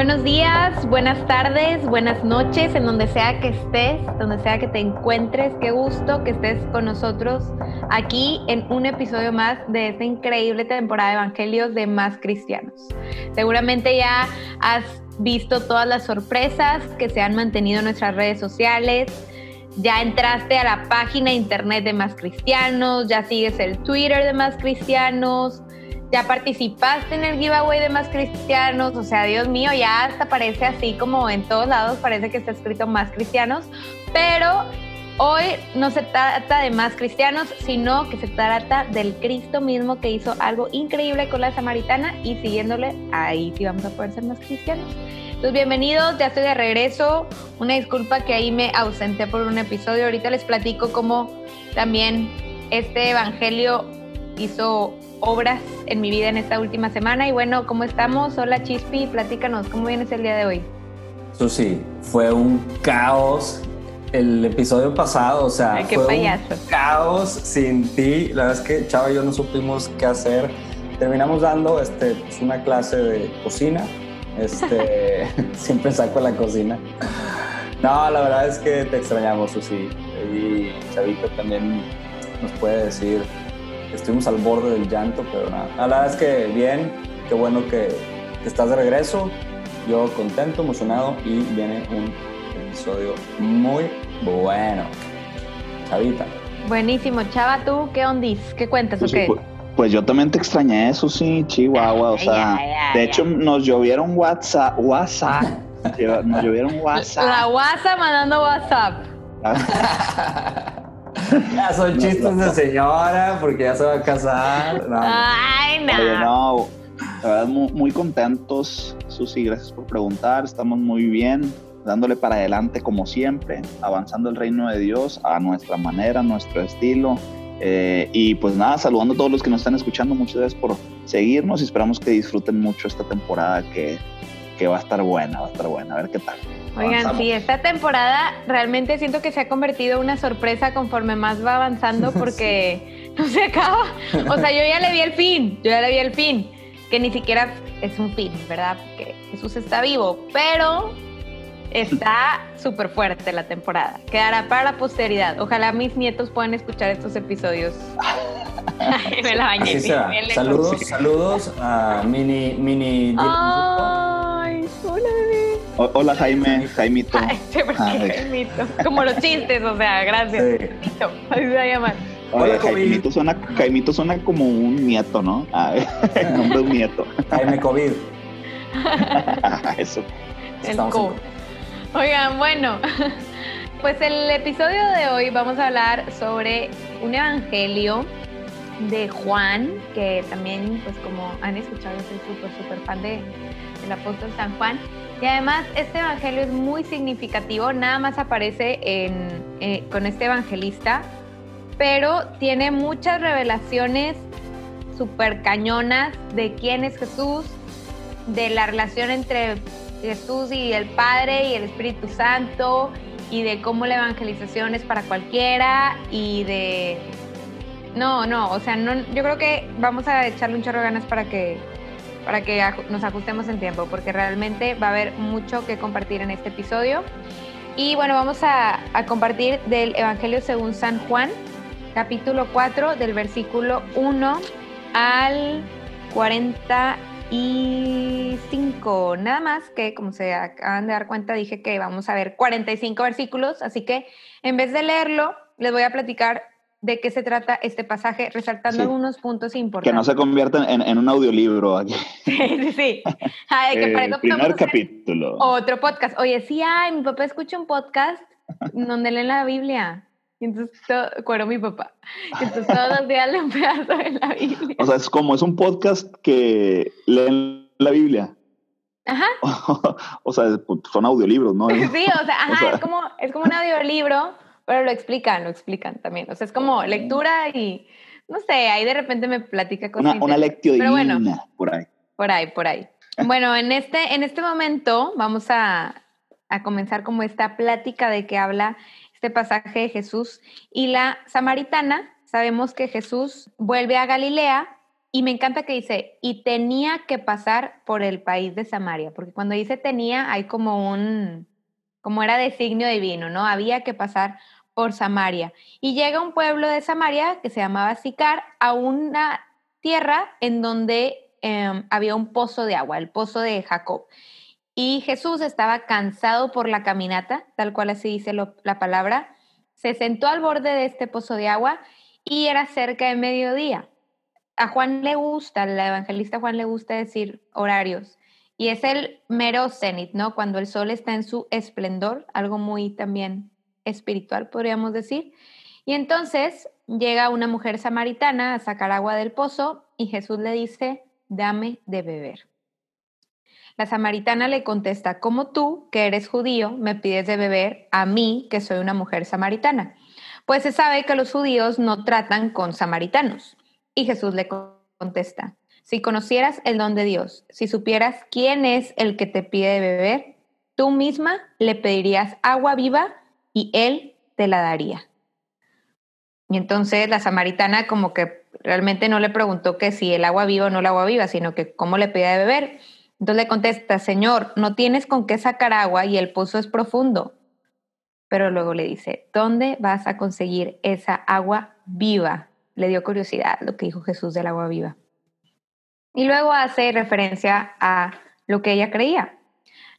Buenos días, buenas tardes, buenas noches, en donde sea que estés, donde sea que te encuentres. Qué gusto que estés con nosotros aquí en un episodio más de esta increíble temporada de Evangelios de Más Cristianos. Seguramente ya has visto todas las sorpresas que se han mantenido en nuestras redes sociales. Ya entraste a la página internet de Más Cristianos, ya sigues el Twitter de Más Cristianos, ya participaste en el giveaway de Más Cristianos, o sea, Dios mío, ya hasta parece así como en todos lados, parece que está escrito Más Cristianos, pero hoy no se trata de Más Cristianos, sino que se trata del Cristo mismo que hizo algo increíble con la samaritana y siguiéndole, ahí sí vamos a poder ser más cristianos. Entonces, bienvenidos, ya estoy de regreso. Una disculpa que ahí me ausenté por un episodio. Ahorita les platico cómo también este evangelio hizo obras en mi vida en esta última semana. Y bueno, ¿cómo estamos? Hola Chispi, platícanos, ¿cómo vienes el día de hoy? Susi, fue un caos el episodio pasado, o sea, qué fue payaso. un caos sin ti. La verdad es que Chava y yo no supimos qué hacer. Terminamos dando este, pues, una clase de cocina. Este, siempre saco la cocina. No, la verdad es que te extrañamos, Susi. Y Chavito también nos puede decir estuvimos al borde del llanto, pero nada. La verdad es que bien, qué bueno que, que estás de regreso. Yo contento, emocionado y viene un episodio muy bueno. Chavita. Buenísimo, Chava, ¿tú qué ondis? ¿Qué cuentas Pues, o qué? pues, pues yo también te extrañé, eso sí, Chihuahua. O sea, de hecho, nos llovieron WhatsApp. WhatsApp. Nos llovieron La WhatsApp. WhatsApp mandando WhatsApp. Ya son chistes de señora porque ya se va a casar. No, Ay, no. Oye, no, la verdad, muy, muy contentos, Susi, gracias por preguntar. Estamos muy bien, dándole para adelante como siempre, avanzando el reino de Dios a nuestra manera, a nuestro estilo. Eh, y pues nada, saludando a todos los que nos están escuchando, muchas gracias por seguirnos y esperamos que disfruten mucho esta temporada que, que va a estar buena, va a estar buena, a ver qué tal. Oigan, Avanzamos. sí, esta temporada realmente siento que se ha convertido en una sorpresa conforme más va avanzando porque no se acaba. O sea, yo ya le vi el fin, yo ya le vi el fin, que ni siquiera es un fin, ¿verdad? Porque Jesús está vivo, pero está súper fuerte la temporada. Quedará para la posteridad. Ojalá mis nietos puedan escuchar estos episodios. Ay, me la bañé. Así será. Saludos, saludos a Mini, Mini. Ay, hola bebé. Hola Jaime, Jaimito. Ay, sí, porque Ay. Jaimito. Como los chistes, o sea, gracias. Sí. Así se va a llamar. Oye, Hola, COVID. Jaimito suena, Jaimito suena como un nieto, ¿no? Ah, el nombre de un nieto. Jaime COVID. Eso. El Estamos co. Oigan, bueno, pues el episodio de hoy vamos a hablar sobre un evangelio de Juan, que también, pues como han escuchado, soy súper, súper fan de, del apóstol San Juan. Y además, este evangelio es muy significativo, nada más aparece en, eh, con este evangelista, pero tiene muchas revelaciones súper cañonas de quién es Jesús, de la relación entre Jesús y el Padre y el Espíritu Santo y de cómo la evangelización es para cualquiera y de... No, no, o sea, no, yo creo que vamos a echarle un chorro de ganas para que, para que nos ajustemos en tiempo, porque realmente va a haber mucho que compartir en este episodio. Y bueno, vamos a, compartir del Evangelio según San Juan, capítulo 4, del versículo 1 al 40 45. Nada más que, como se acaban de dar cuenta, dije que vamos a ver 45 versículos, así que en vez de leerlo, les voy a platicar de qué se trata este pasaje, resaltando algunos puntos importantes. Que no se convierta en, un audiolibro aquí. Sí, sí, sí. el primer capítulo. Otro podcast. Oye, sí, ay, mi papá escucha un podcast donde lee la Biblia. Y entonces, todo, mi papá. Entonces, todos los días le un pedazo de la Biblia. O sea, es como es un podcast que leen la Biblia. Ajá. o sea, son audiolibros, ¿no? Sí, o sea, ajá, es, como, es como un audiolibro, pero lo explican, lo explican también. O sea, es como lectura y, no sé, ahí de repente me platica cosas. Una, una lectio pero bueno, por ahí. Por ahí, por ahí. Bueno, en este, en este momento vamos a, a comenzar como esta plática de que habla este pasaje de Jesús y la samaritana. Sabemos que Jesús vuelve a Galilea y me encanta que dice, y tenía que pasar por el país de Samaria, porque cuando dice tenía hay como un, como era designio divino, ¿no? Había que pasar por Samaria. Y llega un pueblo de Samaria que se llamaba Sicar a una tierra en donde em, había un pozo de agua, el pozo de Jacob. Y Jesús estaba cansado por la caminata, tal cual así dice la palabra. Se sentó al borde de este pozo de agua y era cerca de mediodía. A Juan le gusta, al evangelista Juan le gusta decir horarios. Y es el mero cenit, ¿no? Cuando el sol está en su esplendor, algo muy también espiritual, podríamos decir. Y entonces llega una mujer samaritana a sacar agua del pozo y Jesús le dice, dame de beber. La samaritana le contesta, ¿cómo tú, que eres judío, me pides de beber a mí, que soy una mujer samaritana? Pues se sabe que los judíos no tratan con samaritanos. Y Jesús le contesta, si conocieras el don de Dios, si supieras quién es el que te pide de beber, tú misma le pedirías agua viva y él te la daría. Y entonces la samaritana como que realmente no le preguntó que si el agua viva o no el agua viva, sino que cómo le pedía de beber. Entonces le contesta, Señor, no tienes con qué sacar agua y el pozo es profundo. Pero luego le dice, ¿dónde vas a conseguir esa agua viva? Le dio curiosidad lo que dijo Jesús del agua viva. Y luego hace referencia a lo que ella creía.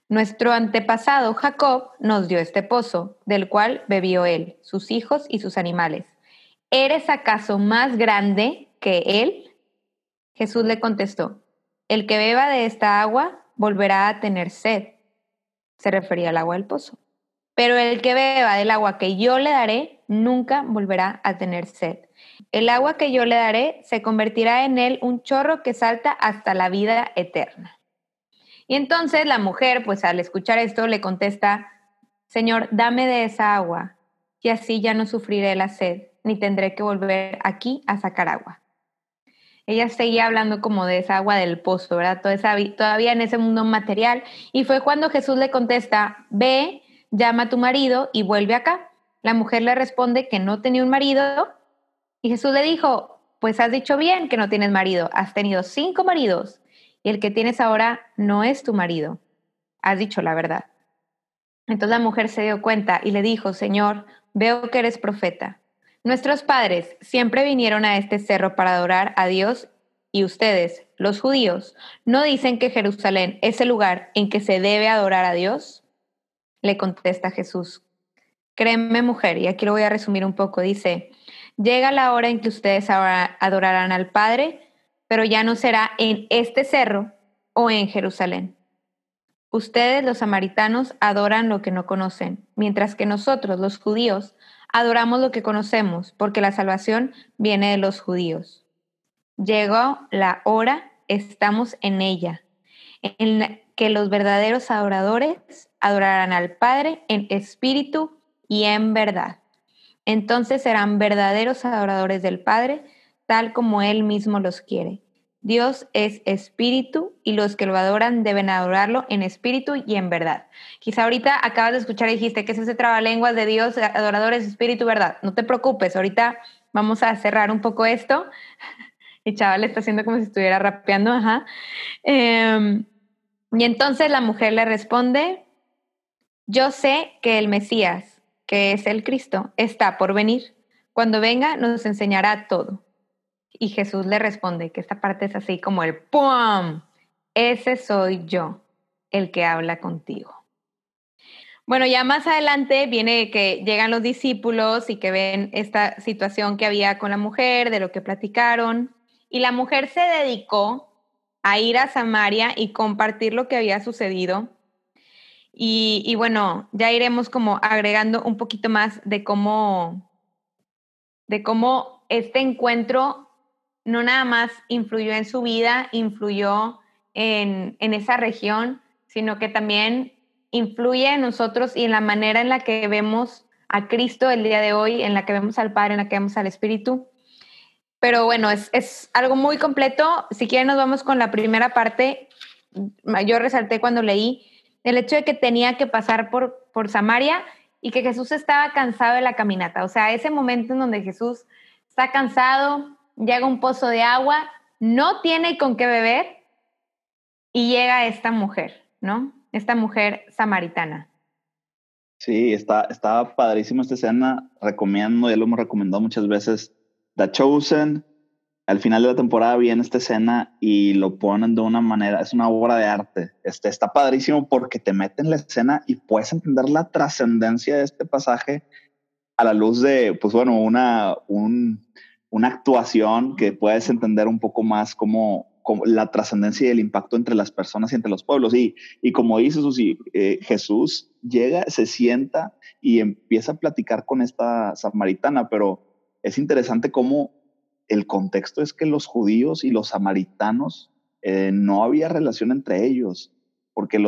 Nuestro antepasado Jacob nos dio este pozo, del cual bebió él, sus hijos y sus animales. ¿Eres acaso más grande que él? Jesús le contestó, el que beba de esta agua volverá a tener sed. Se refería al agua del pozo. Pero el que beba del agua que yo le daré nunca volverá a tener sed. El agua que yo le daré se convertirá en él un chorro que salta hasta la vida eterna. Y entonces la mujer, pues al escuchar esto, le contesta, Señor, dame de esa agua, y así ya no sufriré la sed, ni tendré que volver aquí a sacar agua ella seguía hablando como de esa agua del pozo, ¿verdad? todavía en ese mundo material. Y fue cuando Jesús le contesta, ve, llama a tu marido y vuelve acá. La mujer le responde que no tenía un marido y Jesús le dijo, pues has dicho bien que no tienes marido, has tenido cinco maridos y el que tienes ahora no es tu marido. Has dicho la verdad. Entonces la mujer se dio cuenta y le dijo, Señor, veo que eres profeta. Nuestros padres siempre vinieron a este cerro para adorar a Dios y ustedes, los judíos, ¿no dicen que Jerusalén es el lugar en que se debe adorar a Dios? Le contesta Jesús. Créeme mujer, y aquí lo voy a resumir un poco, dice, llega la hora en que ustedes adorarán al Padre, pero ya no será en este cerro o en Jerusalén. Ustedes, los samaritanos, adoran lo que no conocen, mientras que nosotros, los judíos, adoramos lo que conocemos, porque la salvación viene de los judíos. Llegó la hora, estamos en ella, en que los verdaderos adoradores adorarán al Padre en espíritu y en verdad. Entonces serán verdaderos adoradores del Padre, tal como Él mismo los quiere. Dios es espíritu y los que lo adoran deben adorarlo en espíritu y en verdad. Quizá ahorita acabas de escuchar y dijiste que es ese trabalenguas de Dios, adoradores, espíritu, verdad. No te preocupes, ahorita vamos a cerrar un poco esto. El chaval está haciendo como si estuviera rapeando, ajá. Em, y entonces la mujer le responde, yo sé que el Mesías, que es el Cristo, está por venir. Cuando venga nos enseñará todo. Y Jesús le responde, que esta parte es así como el ¡pum! ese soy yo, el que habla contigo. Bueno, ya más adelante viene que llegan los discípulos y que ven esta situación que había con la mujer, de lo que platicaron, y la mujer se dedicó a ir a Samaria y compartir lo que había sucedido. Y, bueno, ya iremos como agregando un poquito más de cómo, de cómo este encuentro no nada más influyó en su vida, influyó en, en esa región, sino que también influye en nosotros y en la manera en la que vemos a Cristo el día de hoy, en la que vemos al Padre, en la que vemos al Espíritu. Pero bueno, es, es algo muy completo. Si quieren, nos vamos con la primera parte. Yo resalté cuando leí el hecho de que tenía que pasar por, por Samaria y que Jesús estaba cansado de la caminata. O sea, ese momento en donde Jesús está cansado, llega un pozo de agua, no tiene con qué beber y llega esta mujer, ¿no? esta mujer samaritana. Sí, está, está padrísimo esta escena. Recomiendo, ya lo hemos recomendado muchas veces. The Chosen. Al final de la temporada viene esta escena y lo ponen de una manera, es una obra de arte. Este, está padrísimo porque te meten en la escena y puedes entender la trascendencia de este pasaje a la luz de, pues bueno, una, un, una actuación que puedes entender un poco más cómo, la trascendencia y el impacto entre las personas y entre los pueblos. Y, y como dice Susi, eh, Jesús llega, se sienta y empieza a platicar con esta samaritana, pero es interesante cómo el contexto es que los judíos y los samaritanos eh, no había relación entre ellos, porque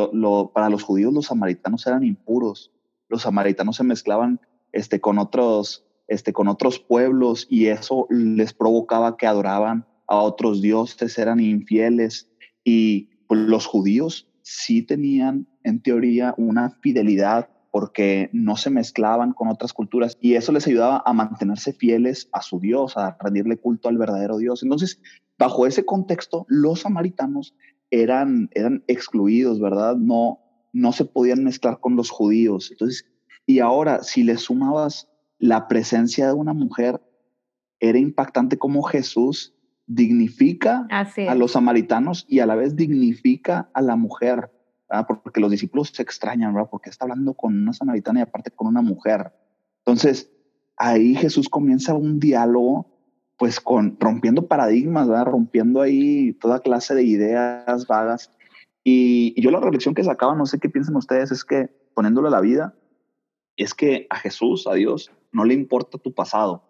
para los judíos los samaritanos eran impuros, los samaritanos se mezclaban este, con, otros, este, con otros pueblos y eso les provocaba que adoraban a otros dioses, eran infieles y los judíos sí tenían en teoría una fidelidad porque no se mezclaban con otras culturas y eso les ayudaba a mantenerse fieles a su Dios, a rendirle culto al verdadero Dios. Entonces, bajo ese contexto, los samaritanos eran, eran excluidos, ¿verdad? No, no se podían mezclar con los judíos. Entonces, y ahora, si le sumabas la presencia de una mujer, era impactante como Jesús dignifica a los samaritanos y a la vez dignifica a la mujer, porque los discípulos se extrañan, ¿verdad? porque está hablando con una samaritana y aparte con una mujer. Entonces, ahí Jesús comienza un diálogo, pues con rompiendo paradigmas, ¿verdad? rompiendo ahí toda clase de ideas vagas. Y, yo la reflexión que sacaba, no sé qué piensan ustedes, es que poniéndolo a la vida, es que a Jesús, a Dios, no le importa tu pasado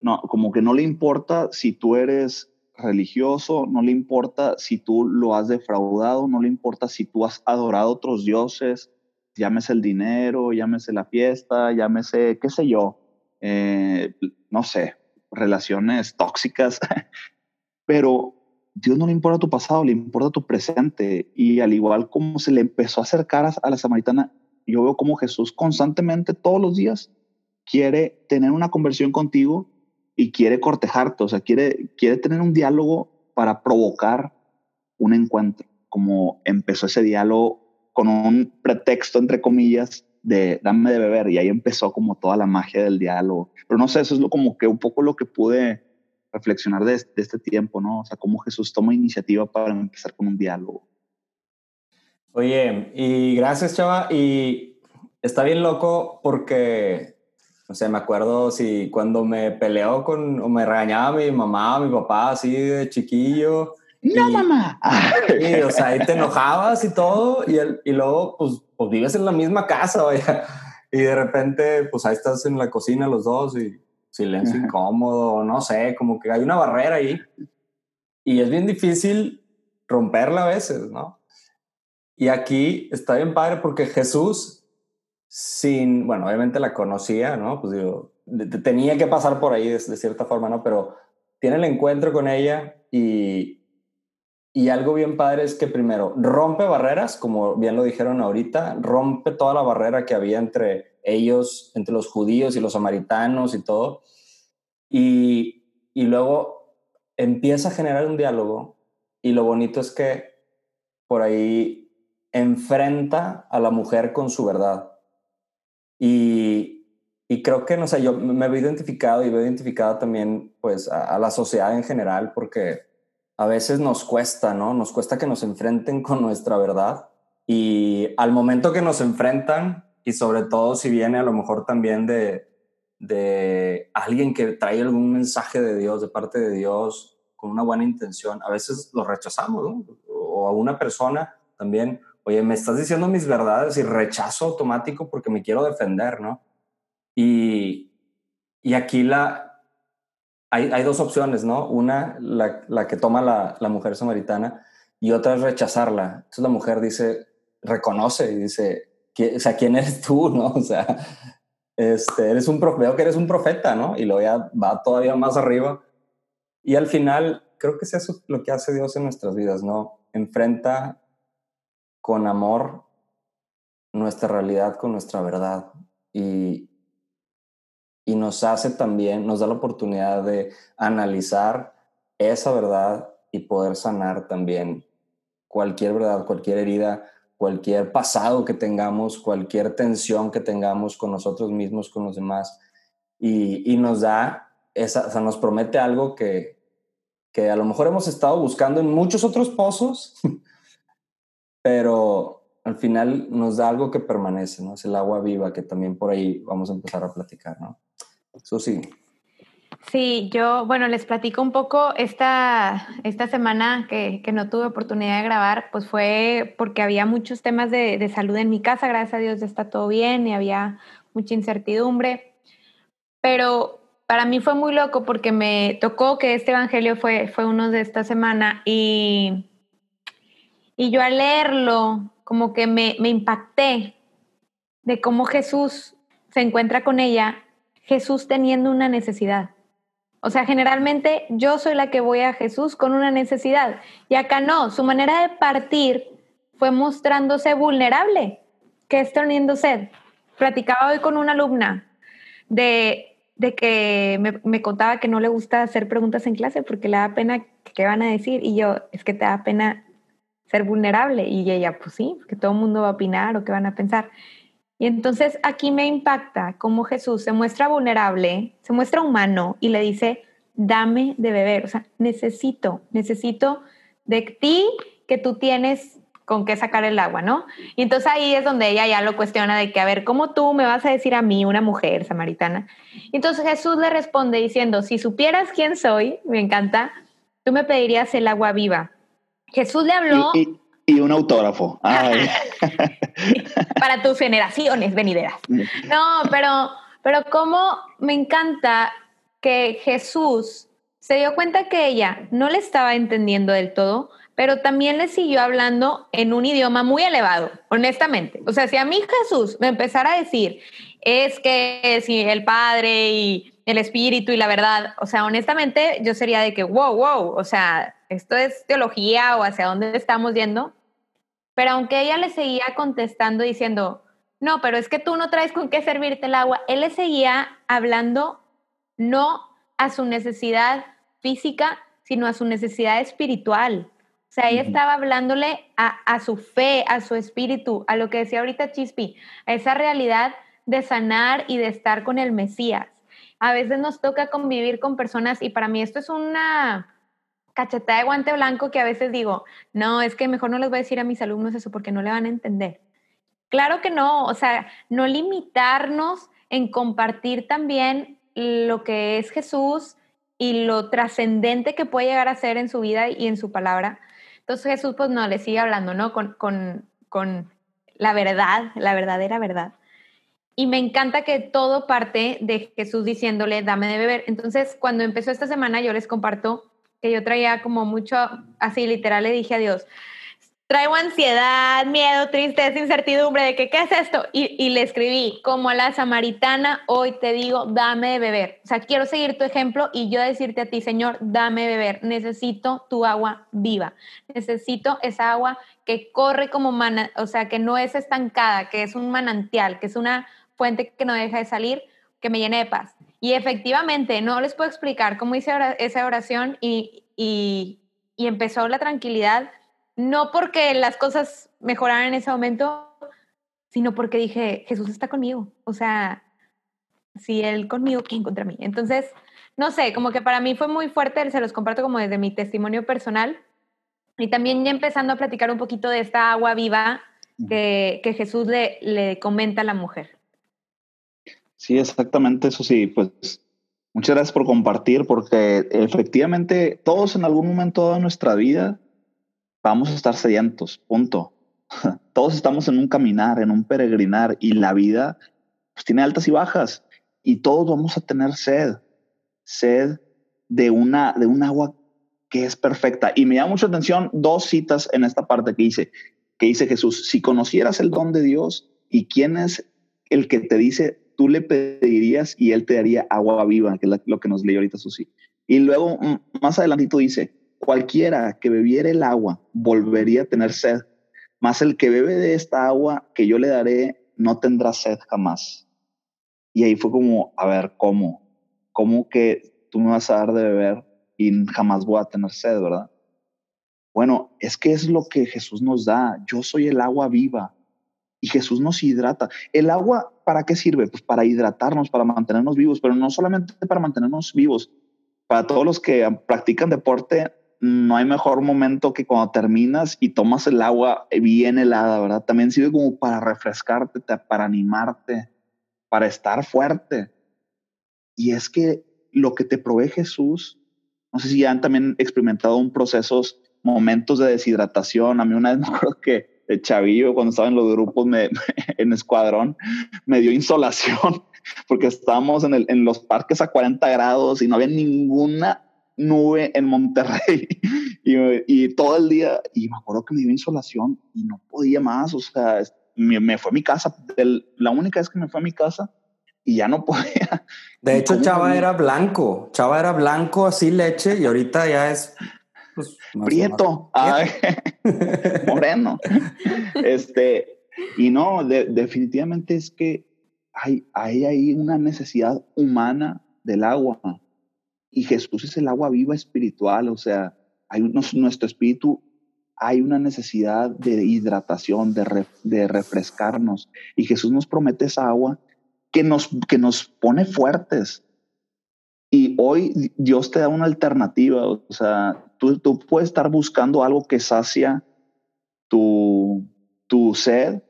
no, como que no le importa si tú eres religioso, no le importa si tú lo has defraudado, no le importa si tú has adorado a otros dioses, llámese el dinero, llámese la fiesta, llámese, qué sé yo, eh, no sé, relaciones tóxicas, pero Dios no le importa tu pasado, le importa tu presente. Y al igual como se le empezó a acercar a la samaritana, yo veo como Jesús constantemente, todos los días, quiere tener una conversión contigo y quiere cortejarte, o sea, quiere, quiere tener un diálogo para provocar un encuentro, como empezó ese diálogo con un pretexto, entre comillas, de dame de beber, y ahí empezó como toda la magia del diálogo. Pero no sé, eso es lo, como que un poco lo que pude reflexionar de, de este tiempo, ¿no? O sea, cómo Jesús toma iniciativa para empezar con un diálogo. Oye, y gracias, Chava, y está bien loco porque no sé, me acuerdo si cuando me peleó con, o me regañaba mi mamá, mi papá, así de chiquillo. No, mamá. Y, o sea, ahí te enojabas y todo, y, el, y luego, pues, pues vives en la misma casa, vaya. Y de repente, pues ahí estás en la cocina los dos y silencio incómodo, no sé, como que hay una barrera ahí. Y es bien difícil romperla a veces, ¿no? Y aquí está bien padre porque Jesús sin, bueno, obviamente la conocía, ¿no? Pues digo, tenía que pasar por ahí de, cierta forma, ¿no? Pero tiene el encuentro con ella y, y algo bien padre es que primero rompe barreras, como bien lo dijeron ahorita, rompe toda la barrera que había entre ellos, entre los judíos y los samaritanos y todo. Y, y luego empieza a generar un diálogo y lo bonito es que por ahí enfrenta a la mujer con su verdad. Y, y creo que, no sé, yo me veo identificado y veo identificado también, pues, a, la sociedad en general, porque a veces nos cuesta, ¿no? Nos cuesta que nos enfrenten con nuestra verdad y al momento que nos enfrentan, y sobre todo si viene a lo mejor también de, de alguien que trae algún mensaje de Dios, de parte de Dios, con una buena intención, a veces lo rechazamos, ¿no? O a una persona también, oye, me estás diciendo mis verdades y rechazo automático porque me quiero defender, ¿no? Y, y aquí la, hay, hay, dos opciones, ¿no? Una, la, la que toma la, la, mujer samaritana y otra es rechazarla. Entonces la mujer dice, reconoce y dice, o sea, ¿quién eres tú, no? O sea, este, eres un veo que eres un profeta, ¿no? Y luego ya va todavía más arriba. Y al final, creo que es eso lo que hace Dios en nuestras vidas, ¿no? Enfrenta con amor nuestra realidad con nuestra verdad. Y, y nos hace también, nos da la oportunidad de analizar esa verdad y poder sanar también cualquier verdad, cualquier herida, cualquier pasado que tengamos, cualquier tensión que tengamos con nosotros mismos, con los demás. Y, y nos da, esa, o sea, nos promete algo que, que a lo mejor hemos estado buscando en muchos otros pozos, pero al final nos da algo que permanece, ¿no? Es el agua viva que también por ahí vamos a empezar a platicar, ¿no? Eso sí. Sí, yo, bueno, les platico un poco esta, esta semana que, que, no tuve oportunidad de grabar, pues fue porque había muchos temas de, de, salud en mi casa, gracias a Dios está todo bien y había mucha incertidumbre, pero para mí fue muy loco porque me tocó que este evangelio fue, fue uno de esta semana y, y yo al leerlo como que me, impacté de cómo Jesús se encuentra con ella, Jesús teniendo una necesidad. O sea, generalmente yo soy la que voy a Jesús con una necesidad. Y acá no, su manera de partir fue mostrándose vulnerable, que está teniendo sed. Platicaba hoy con una alumna de, de que me, me, contaba que no le gusta hacer preguntas en clase porque le da pena qué van a decir. Y yo, es que te da pena ser vulnerable. Y ella, pues sí, que todo el mundo va a opinar o qué van a pensar. Y entonces aquí me impacta cómo Jesús se muestra vulnerable, se muestra humano y le dice, dame de beber, o sea, necesito, necesito de ti que tú tienes con qué sacar el agua, ¿no? Y entonces ahí es donde ella ya lo cuestiona de que, a ver, ¿cómo tú me vas a decir a mí, una mujer samaritana? Entonces Jesús le responde diciendo, si supieras quién soy, me encanta, tú me pedirías el agua viva. Jesús le habló... Y, y, y un autógrafo. Ay. para tus generaciones venideras. No, pero, pero cómo me encanta que Jesús se dio cuenta que ella no le estaba entendiendo del todo, pero también le siguió hablando en un idioma muy elevado, honestamente. O sea, si a mí Jesús me empezara a decir, es que si el Padre y el Espíritu y la verdad, o sea, honestamente yo sería de que, wow, wow, o sea, esto es teología o hacia dónde estamos yendo. Pero aunque ella le seguía contestando diciendo, no, pero es que tú no traes con qué servirte el agua, él le seguía hablando no a su necesidad física, sino a su necesidad espiritual. O sea, ella estaba hablándole a, a, su fe, a su espíritu, a lo que decía ahorita Chispi, a esa realidad de sanar y de estar con el Mesías. A veces nos toca convivir con personas y para mí esto es una, cachetada de guante blanco que a veces digo, no, es que mejor no les voy a decir a mis alumnos eso porque no le van a entender. Claro que no, o sea, no limitarnos en compartir también lo que es Jesús y lo trascendente que puede llegar a ser en su vida y en su palabra. Entonces Jesús pues no, le sigue hablando, ¿no? Con, con, con la verdad, la verdadera verdad. Y me encanta que todo parte de Jesús diciéndole, dame de beber. Entonces, cuando empezó esta semana, yo les comparto que yo traía como mucho, así literal le dije a Dios, traigo ansiedad, miedo, tristeza, incertidumbre de que qué es esto. Y, y, le escribí, como a la samaritana, hoy te digo, dame de beber. O sea, quiero seguir tu ejemplo y yo decirte a ti, Señor, dame de beber. Necesito tu agua viva. Necesito esa agua que corre como mana, o sea, que no es estancada, que es un manantial, que es una fuente que no deja de salir, que me llene de paz. Y efectivamente, no les puedo explicar cómo hice esa oración y, y, y empezó la tranquilidad, no porque las cosas mejoraran en ese momento, sino porque dije, Jesús está conmigo. O sea, si Él conmigo, ¿quién contra mí? Entonces, no sé, como que para mí fue muy fuerte, se los comparto como desde mi testimonio personal. Y también ya empezando a platicar un poquito de esta agua viva que, que Jesús le, le comenta a la mujer. Sí, exactamente, eso sí, pues muchas gracias por compartir, porque efectivamente todos en algún momento de nuestra vida vamos a estar sedientos, punto. Todos estamos en un caminar, en un peregrinar, y la vida pues, tiene altas y bajas, y todos vamos a tener sed, sed de una, de un agua que es perfecta. Y me llama mucha atención dos citas en esta parte que dice, que dice Jesús, si conocieras el don de Dios y quién es el que te dice, tú le pedirías y él te daría agua viva, que es lo que nos leyó ahorita Susi. Y luego más adelantito dice, cualquiera que bebiera el agua volvería a tener sed, más el que bebe de esta agua que yo le daré no tendrá sed jamás. Y ahí fue como, a ver, ¿cómo? ¿Cómo que tú me vas a dar de beber y jamás voy a tener sed, verdad? Bueno, es que es lo que Jesús nos da. Yo soy el agua viva y Jesús nos hidrata. El agua, ¿para qué sirve? Pues para hidratarnos, para mantenernos vivos, pero no solamente para mantenernos vivos. Para todos los que practican deporte, no hay mejor momento que cuando terminas y tomas el agua bien helada, ¿verdad? También sirve como para refrescarte, para animarte, para estar fuerte. Y es que lo que te provee Jesús, no sé si ya han también experimentado un procesos, momentos de deshidratación. A mí una vez me acuerdo que el chavillo, cuando estaba en los grupos me, en escuadrón, me dio insolación porque estábamos en, el, en los parques a 40 grados y no había ninguna nube en Monterrey y, y, todo el día, y me acuerdo que me dio insolación y no podía más, o sea, me, me fue a mi casa, la única vez que me fue a mi casa y ya no podía. De hecho, Chava era blanco, Chava era blanco, así leche, y ahorita ya es... Pues, Prieto, moreno. este, y no, definitivamente es que hay, hay ahí una necesidad humana del agua y Jesús es el agua viva espiritual, o sea, hay nuestro espíritu, hay una necesidad de hidratación, de, de refrescarnos. Y Jesús nos promete esa agua que nos, que nos pone fuertes. Y hoy Dios te da una alternativa, o sea, tú, tú puedes estar buscando algo que sacia tu, tu sed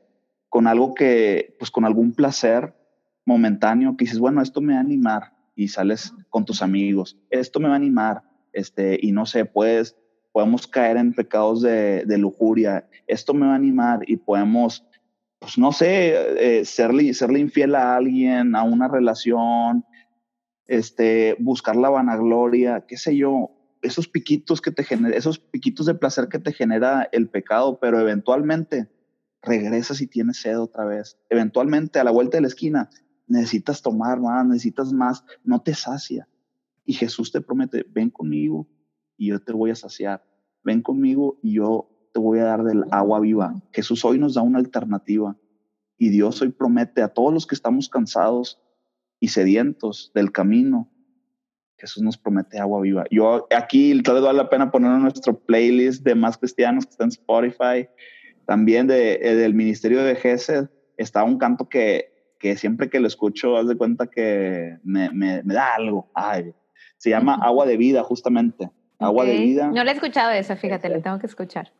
con algo que, pues con algún placer momentáneo que dices, bueno, esto me va a animar y sales con tus amigos. Esto me va a animar, este, y no sé, puedes, podemos caer en pecados de, lujuria. Esto me va a animar y podemos, pues no sé, eh, serle, serle infiel a alguien, a una relación, este, buscar la vanagloria, qué sé yo, esos piquitos que te genera, esos piquitos de placer que te genera el pecado, pero eventualmente regresas y tienes sed otra vez. Eventualmente a la vuelta de la esquina necesitas tomar más, necesitas más, no te sacia. Y Jesús te promete, ven conmigo y yo te voy a saciar. Ven conmigo y yo te voy a dar del agua viva. Jesús hoy nos da una alternativa y Dios hoy promete a todos los que estamos cansados y sedientos del camino. Jesús nos promete agua viva. Yo aquí tal vez vale la pena poner en nuestro playlist de más cristianos que está en Spotify, también de, eh, del ministerio de Gesed, está un canto que que siempre que lo escucho, haz de cuenta que me, me, da algo. Ay, se llama Agua de Vida, justamente. Agua de Vida. No le he escuchado eso, fíjate, lo tengo que escuchar.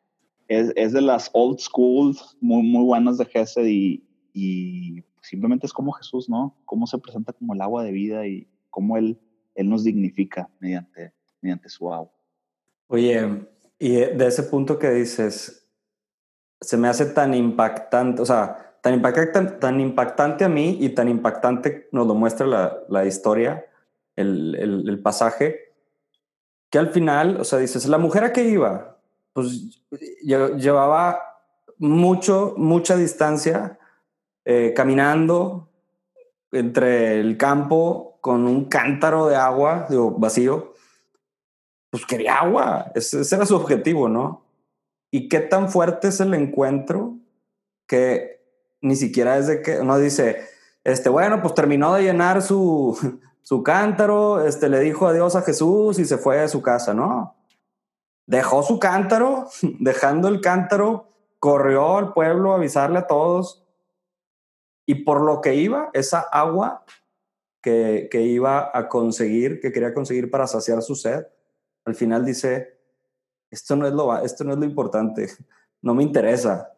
Es, es, de las old school, muy, muy buenas de Gesed y, y simplemente es como Jesús, ¿no? Cómo se presenta como el agua de vida y cómo Él, él nos dignifica mediante, mediante su agua. Oye, y de ese punto que dices, se me hace tan impactante, o sea, tan impactante, tan impactante a mí y tan impactante nos lo muestra la, la historia, el, el, pasaje, que al final, o sea, dices, la mujer a qué iba, pues llevaba mucho, mucha distancia eh, caminando entre el campo con un cántaro de agua, digo, vacío, pues quería agua, ese, era su objetivo, ¿no? Y qué tan fuerte es el encuentro que ni siquiera es de que uno dice, este, bueno, pues terminó de llenar su, su cántaro, este, le dijo adiós a Jesús y se fue a su casa, ¿no? Dejó su cántaro, dejando el cántaro, corrió al pueblo a avisarle a todos y por lo que iba, esa agua que, iba a conseguir, que quería conseguir para saciar su sed, al final dice, esto no es lo, esto no es lo importante, no me interesa,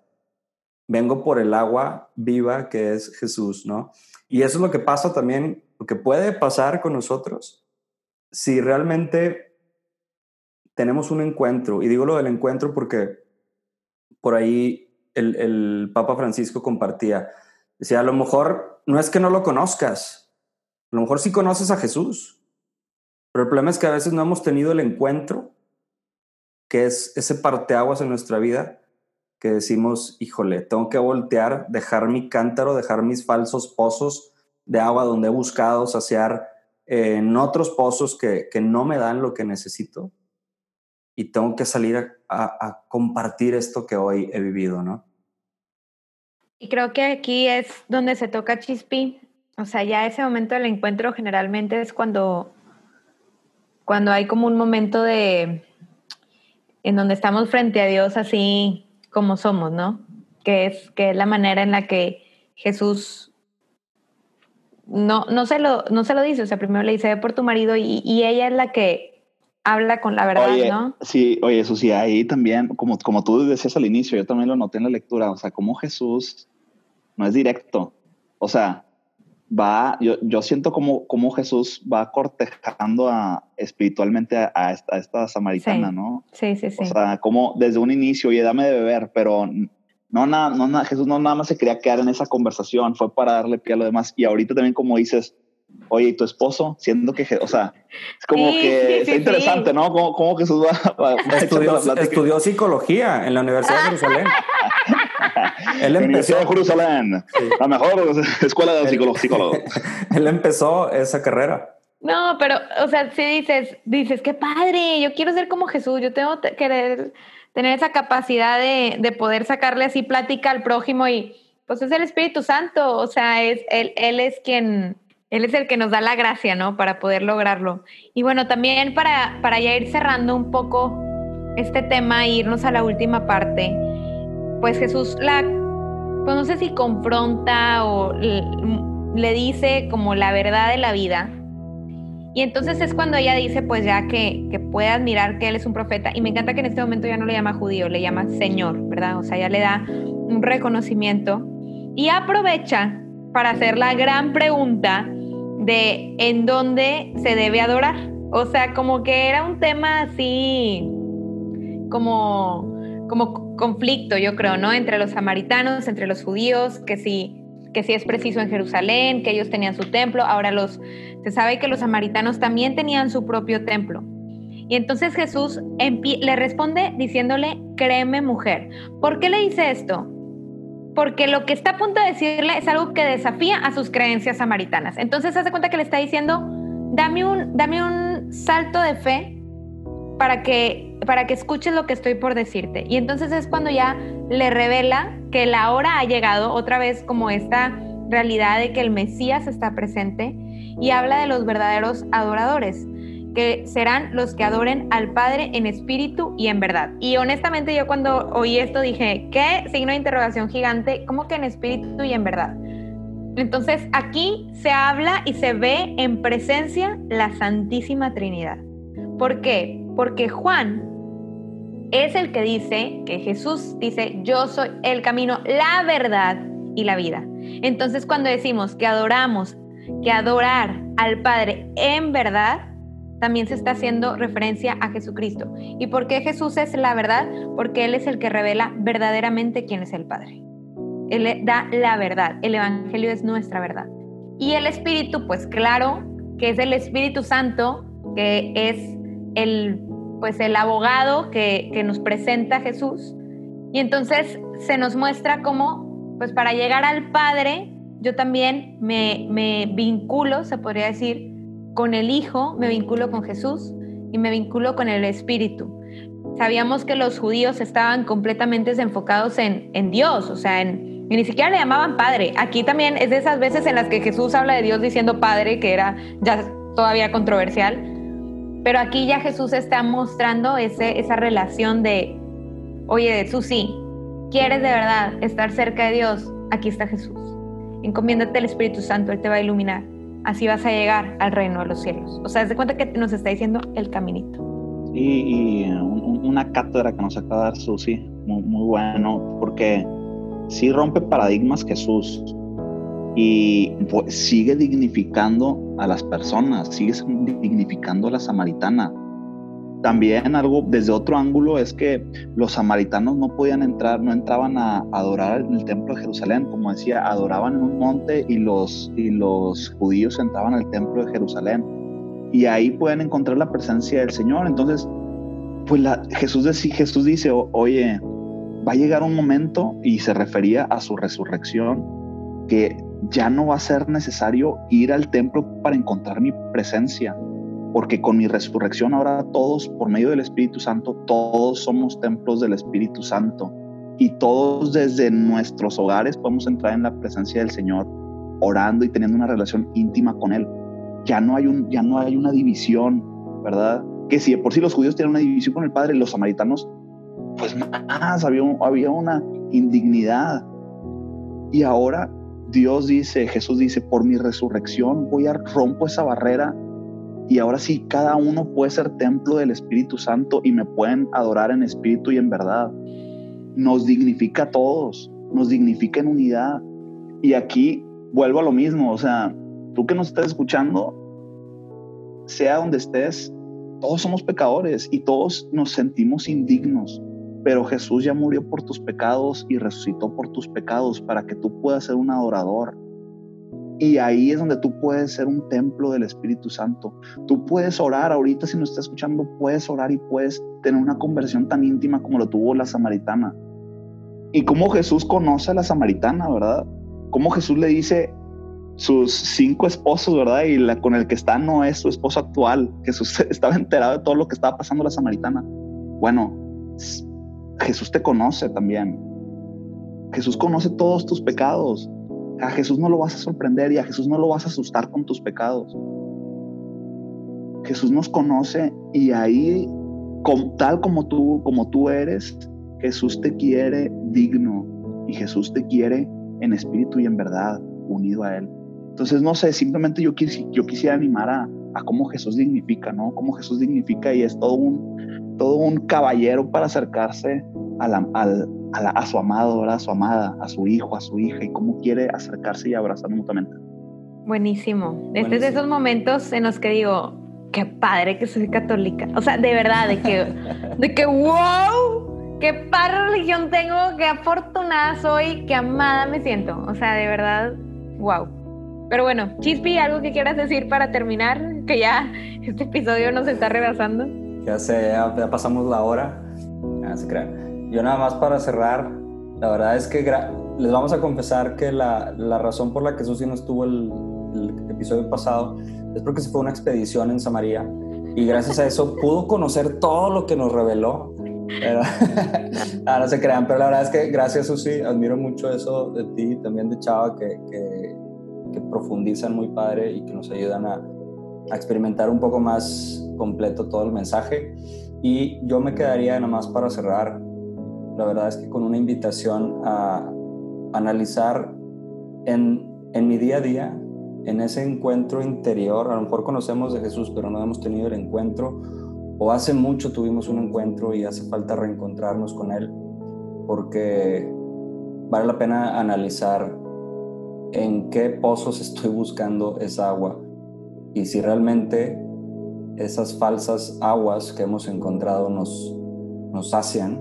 vengo por el agua viva que es Jesús, ¿no? Y eso es lo que pasa también, lo que puede pasar con nosotros si realmente tenemos un encuentro, y digo lo del encuentro porque por ahí el, el Papa Francisco compartía, decía, a lo mejor no es que no lo conozcas, a lo mejor sí conoces a Jesús, pero el problema es que a veces no hemos tenido el encuentro, que es ese parteaguas en nuestra vida, que decimos, híjole, tengo que voltear, dejar mi cántaro, dejar mis falsos pozos de agua donde he buscado saciar eh, en otros pozos que, que, no me dan lo que necesito y tengo que salir a, a, compartir esto que hoy he vivido, ¿no? Y creo que aquí es donde se toca Chispi, o sea, ya ese momento del encuentro generalmente es cuando, cuando hay como un momento de, en donde estamos frente a Dios así como somos, ¿no? Que es, que es la manera en la que Jesús no, no, se lo, no se lo dice, o sea, primero le dice, ve por tu marido y, y ella es la que habla con la verdad, oye, ¿no? Sí, oye, eso sí, ahí también, como, como tú decías al inicio, yo también lo noté en la lectura, o sea, como Jesús no es directo, o sea, va, yo, yo siento como, como Jesús va cortejando a, espiritualmente a, a, esta, a esta samaritana, sí. ¿no? Sí, sí, sí. O sea, como desde un inicio, oye, dame de beber, pero no, nada, no, nada, Jesús no nada más se quería quedar en esa conversación, fue para darle pie a lo demás. Y ahorita también como dices, oye, ¿y tu esposo? Siendo que, o sea, es como Sí, que sí, está sí, interesante, sí. ¿no? ¿Cómo, cómo Jesús va, va- Estudió, estudió psicología en la Universidad de Jerusalén. Él Universidad de empezó, Jerusalén, Sí. la mejor escuela de psicólogos. psicólogos. él empezó esa carrera. No, pero, o sea, si dices, dices, qué padre, yo quiero ser como Jesús, yo tengo que querer tener esa capacidad de, de poder sacarle así plática al prójimo y pues es el Espíritu Santo, o sea, es, él, él es quien, él es el que nos da la gracia, ¿no? Para poder lograrlo. Y bueno, también para, para ya ir cerrando un poco este tema e irnos a la última parte, pues Jesús la, pues no sé si confronta o le, dice como la verdad de la vida. Y entonces es cuando ella dice, pues ya que, que puede admirar que él es un profeta. Y me encanta que en este momento ya no le llama judío, le llama Señor, ¿verdad? O sea, ya le da un reconocimiento. Y aprovecha para hacer la gran pregunta de en dónde se debe adorar. O sea, como que era un tema así, como, como conflicto, yo creo, ¿no? Entre los samaritanos, entre los judíos, que si, que si es preciso en Jerusalén, que ellos tenían su templo. Ahora los, se sabe que los samaritanos también tenían su propio templo. Y entonces Jesús le responde diciéndole, créeme mujer. ¿Por qué le dice esto? Porque lo que está a punto de decirle es algo que desafía a sus creencias samaritanas. Entonces hace cuenta que le está diciendo, dame un, dame un salto de fe para que, para que escuches lo que estoy por decirte. Y entonces es cuando ya le revela que la hora ha llegado, otra vez como esta realidad de que el Mesías está presente y habla de los verdaderos adoradores que serán los que adoren al Padre en espíritu y en verdad. Y honestamente yo cuando oí esto dije, ¿qué? Signo de interrogación gigante, ¿cómo que en espíritu y en verdad? Entonces aquí se habla y se ve en presencia la Santísima Trinidad. ¿Por qué? Porque Juan es el que dice, que Jesús dice, yo soy el camino, la verdad y la vida. Entonces cuando decimos que adoramos, que adorar al Padre en verdad, también se está haciendo referencia a Jesucristo. ¿Y por qué Jesús es la verdad? Porque Él es el que revela verdaderamente quién es el Padre. Él da la verdad. El Evangelio es nuestra verdad. Y el Espíritu, pues claro, que es el Espíritu Santo, que es el, pues, el abogado que, que nos presenta Jesús. Y entonces se nos muestra cómo, pues para llegar al Padre, yo también me, me vinculo, se podría decir, con el Hijo, me vinculo con Jesús y me vinculo con el Espíritu. Sabíamos que los judíos estaban completamente enfocados en, en Dios, o sea, en, ni siquiera le llamaban Padre. Aquí también es de esas veces en las que Jesús habla de Dios diciendo Padre, que era ya todavía controversial. Pero aquí ya Jesús está mostrando ese, esa relación de, oye, sí, quieres de verdad estar cerca de Dios, aquí está Jesús. Encomiéndate al Espíritu Santo, Él te va a iluminar. así vas a llegar al reino de los cielos. O sea, de cuenta que nos está diciendo el caminito. Y, y una cátedra que nos acaba de dar Susi, muy, muy bueno, porque sí rompe paradigmas Jesús y pues, sigue dignificando a las personas, sigue dignificando la samaritana. También algo desde otro ángulo es que los samaritanos no podían entrar, no entraban a adorar en el templo de Jerusalén, como decía, adoraban en un monte y los, y los judíos entraban al templo de Jerusalén. Y ahí pueden encontrar la presencia del Señor. Entonces, pues la, Jesús, Jesús dice, oye, va a llegar un momento, y se refería a su resurrección, que ya no va a ser necesario ir al templo para encontrar mi presencia, porque con mi resurrección ahora todos, por medio del Espíritu Santo, todos somos templos del Espíritu Santo y todos desde nuestros hogares podemos entrar en la presencia del Señor, orando y teniendo una relación íntima con Él. Ya no hay, un, ya no hay una división, ¿verdad? Que si por sí los judíos tienen una división con el Padre, los samaritanos, pues más, había, había una indignidad. Y ahora Dios dice, Jesús dice, por mi resurrección voy a rompo esa barrera y ahora sí, cada uno puede ser templo del Espíritu Santo y me pueden adorar en espíritu y en verdad. Nos dignifica a todos, nos dignifica en unidad. Y aquí vuelvo a lo mismo, o sea, tú que nos estás escuchando, sea donde estés, todos somos pecadores y todos nos sentimos indignos, pero Jesús ya murió por tus pecados y resucitó por tus pecados para que tú puedas ser un adorador, y ahí es donde tú puedes ser un templo del Espíritu Santo. Tú puedes orar, ahorita si nos estás escuchando, puedes orar y puedes tener una conversión tan íntima como lo tuvo la samaritana. Y cómo Jesús conoce a la samaritana, ¿verdad? Cómo Jesús le dice sus cinco esposos, ¿verdad? Y con el que está no es su esposo actual. Jesús estaba enterado de todo lo que estaba pasando la samaritana. Bueno, Jesús te conoce también. Jesús conoce todos tus pecados. A Jesús no lo vas a sorprender y a Jesús no lo vas a asustar con tus pecados. Jesús nos conoce y ahí, tal como tú, como tú eres, Jesús te quiere digno y Jesús te quiere en espíritu y en verdad unido a Él. Entonces, no sé, simplemente yo, yo quisiera animar a, a cómo Jesús dignifica, ¿no? Cómo Jesús dignifica y es todo un, todo un caballero para acercarse a la, al, a, su amado, a su amada, a su hijo, a su hija y cómo quiere acercarse y abrazar mutuamente. Buenísimo. Este es de esos momentos en los que digo, qué padre que soy católica. O sea, de verdad, de que, de que wow, qué padre religión tengo, qué afortunada soy, qué amada me siento. O sea, de verdad, wow. Pero bueno, Chispi, ¿algo que quieras decir para terminar? Que ya este episodio nos está rebasando. Ya sé, ya, pasamos la hora. Ya se crean. Yo nada más para cerrar, la verdad es que les vamos a confesar que la, la razón por la que Susi no estuvo el, el, episodio pasado es porque se fue una expedición en Samaría y gracias a eso pudo conocer todo lo que nos reveló. ah, no se crean, pero la verdad es que gracias Susi, admiro mucho eso de ti y también de Chava que, que, que, profundizan muy padre y que nos ayudan a, a experimentar un poco más completo todo el mensaje. Y yo me quedaría nada más para cerrar la verdad es que con una invitación a analizar en, en mi día a día, en ese encuentro interior, a lo mejor conocemos de Jesús, pero no hemos tenido el encuentro, o hace mucho tuvimos un encuentro y hace falta reencontrarnos con Él, porque vale la pena analizar en qué pozos estoy buscando esa agua y si realmente esas falsas aguas que hemos encontrado nos, nos sacian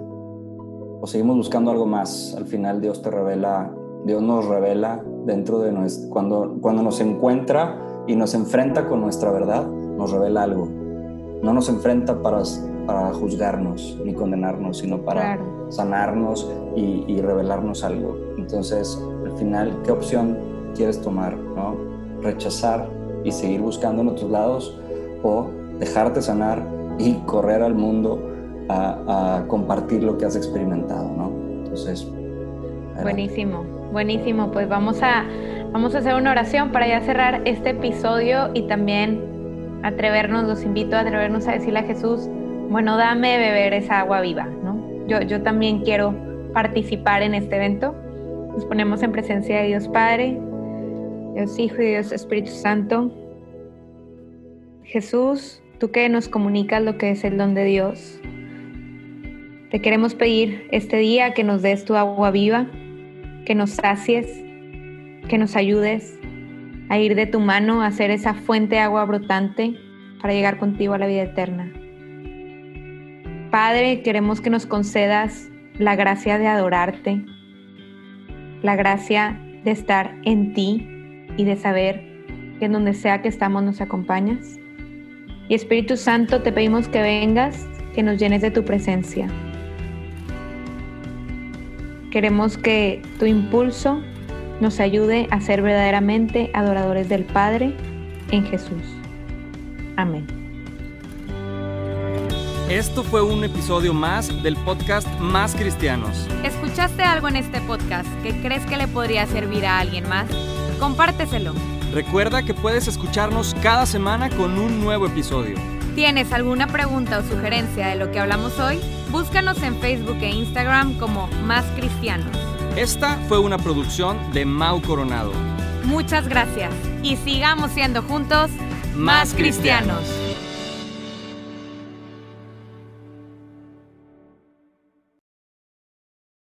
o seguimos buscando algo más. Al final Dios te revela, Dios nos revela dentro de nuestro, cuando, cuando nos encuentra y nos enfrenta con nuestra verdad, nos revela algo. No nos enfrenta para, para juzgarnos ni condenarnos, sino para sanarnos y, y, revelarnos algo. Entonces, al final, ¿qué opción quieres tomar? ¿no? ¿Rechazar y seguir buscando en otros lados o dejarte sanar y correr al mundo a, compartir lo que has experimentado, ¿no? Entonces. Buenísimo, buenísimo. Pues vamos a, vamos a hacer una oración para ya cerrar este episodio y también atrevernos, los invito a atrevernos a decirle a Jesús, bueno, dame beber esa agua viva, ¿no? Yo, yo también quiero participar en este evento. Nos ponemos en presencia de Dios Padre. Dios Hijo y Dios Espíritu Santo. Jesús, tú que nos comunicas lo que es el don de Dios, te queremos pedir este día que nos des tu agua viva, que nos sacies, que nos ayudes a ir de tu mano a ser esa fuente de agua brotante para llegar contigo a la vida eterna. Padre, queremos que nos concedas la gracia de adorarte, la gracia de estar en ti y de saber que en donde sea que estamos nos acompañas. Y Espíritu Santo, te pedimos que vengas, que nos llenes de tu presencia. Queremos que tu impulso nos ayude a ser verdaderamente adoradores del Padre en Jesús. Amén. Esto fue un episodio más del podcast Más Cristianos. ¿Escuchaste algo en este podcast que crees que le podría servir a alguien más? Compárteselo. Recuerda que puedes escucharnos cada semana con un nuevo episodio. ¿Tienes alguna pregunta o sugerencia de lo que hablamos hoy? Búscanos en Facebook e Instagram como Más Cristianos. Esta fue una producción de Mau Coronado. Muchas gracias y sigamos siendo juntos más cristianos.